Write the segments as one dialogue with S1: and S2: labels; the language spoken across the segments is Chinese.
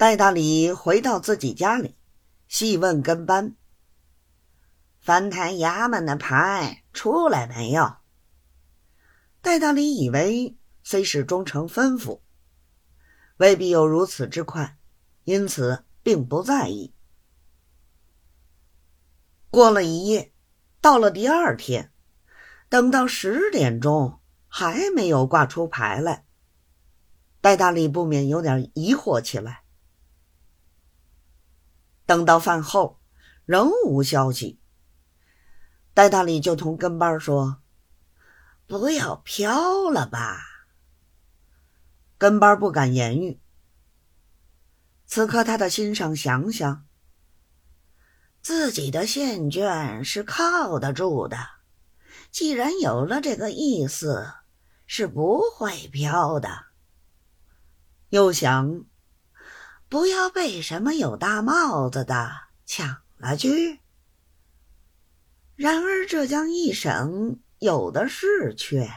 S1: 戴大礼回到自己家里，细问跟班：“翻台衙门的牌出来没有？”戴大礼以为虽是忠诚吩咐，未必有如此之快，因此并不在意。过了一夜，到了第二天，等到十点钟还没有挂出牌来，戴大礼不免有点疑惑起来。等到饭后，仍无消息，戴大礼就同跟班说：“不要飘了吧。”跟班不敢言语。此刻他的心上想想。自己的线卷是靠得住的，既然有了这个意思，是不会飘的。又想，不要被什么有大帽子的抢了去。然而浙江一省有的是缺，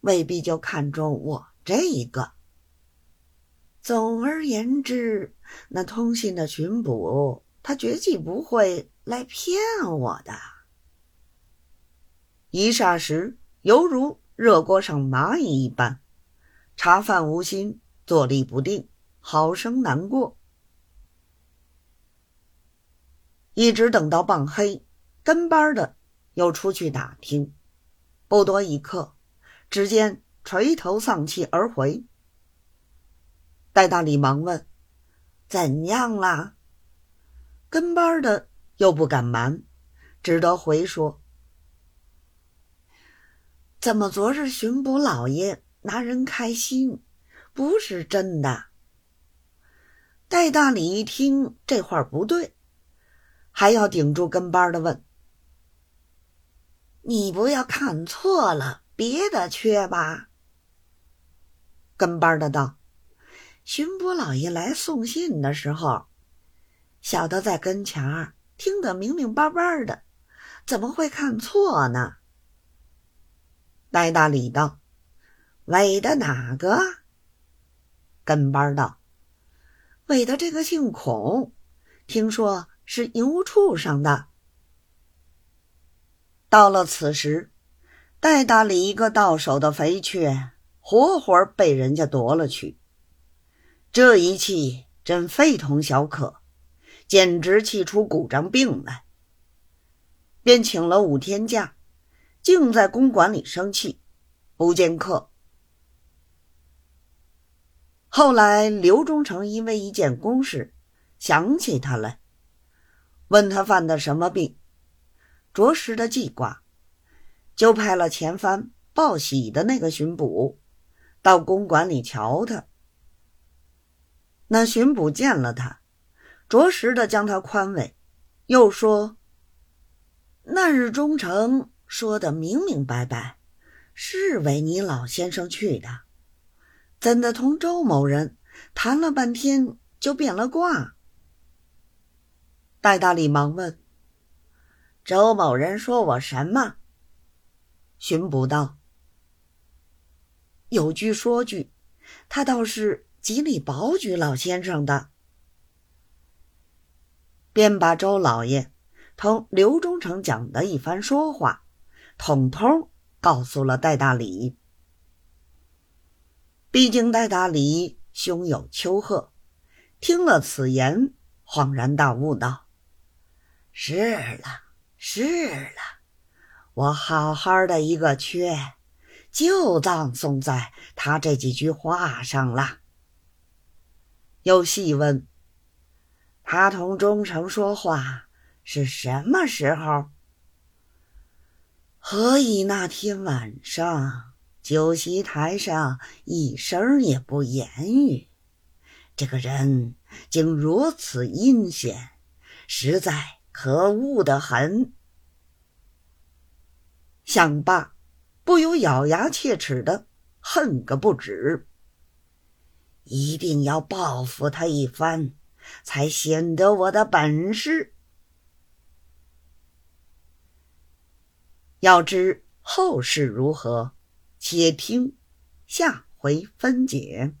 S1: 未必就看中我这一个。总而言之，那通信的巡捕。他绝计不会来骗我的。一霎时，犹如热锅上蚂蚁一般，茶饭无心，坐立不定，好生难过。一直等到傍黑，跟班的又出去打听，不多一刻，只见垂头丧气而回。戴大礼忙问：“怎样啦？”跟班的又不敢瞒，只得回说：“怎么昨日巡捕老爷拿人开心，不是真的？”戴大礼一听这话不对，还要顶住跟班的问：“你不要看错了别的缺吧？”跟班的道：“巡捕老爷来送信的时候。”小的在跟前儿听得明明白白的，怎么会看错呢？戴大礼道：“韦的哪个？”跟班道：“韦的这个姓孔，听说是营务处上的。”到了此时，戴大礼一个到手的肥缺，活活被人家夺了去。这一气真非同小可。简直气出鼓胀病来，便请了五天假，竟在公馆里生气，不见客。后来刘忠诚因为一件公事想起他来，问他犯的什么病，着实的记挂，就派了前番报喜的那个巡捕到公馆里瞧他。那巡捕见了他。着实的将他宽慰，又说：“那日忠诚说的明明白白，是为你老先生去的，怎的同周某人谈了半天就变了卦？”戴大礼忙问：“周某人说我什么？”巡捕道：“有句说句，他倒是极力保举老先生的。”便把周老爷同刘忠诚讲的一番说话，统统告诉了戴大礼。毕竟戴大礼胸有丘壑，听了此言，恍然大悟道：“是了，是了，我好好的一个缺，就葬送在他这几句话上了。”又细问。他同忠诚说话是什么时候？何以那天晚上酒席台上一声也不言语？这个人竟如此阴险，实在可恶的很。想罢，不由咬牙切齿的恨个不止，一定要报复他一番。才显得我的本事。要知后事如何，且听下回分解。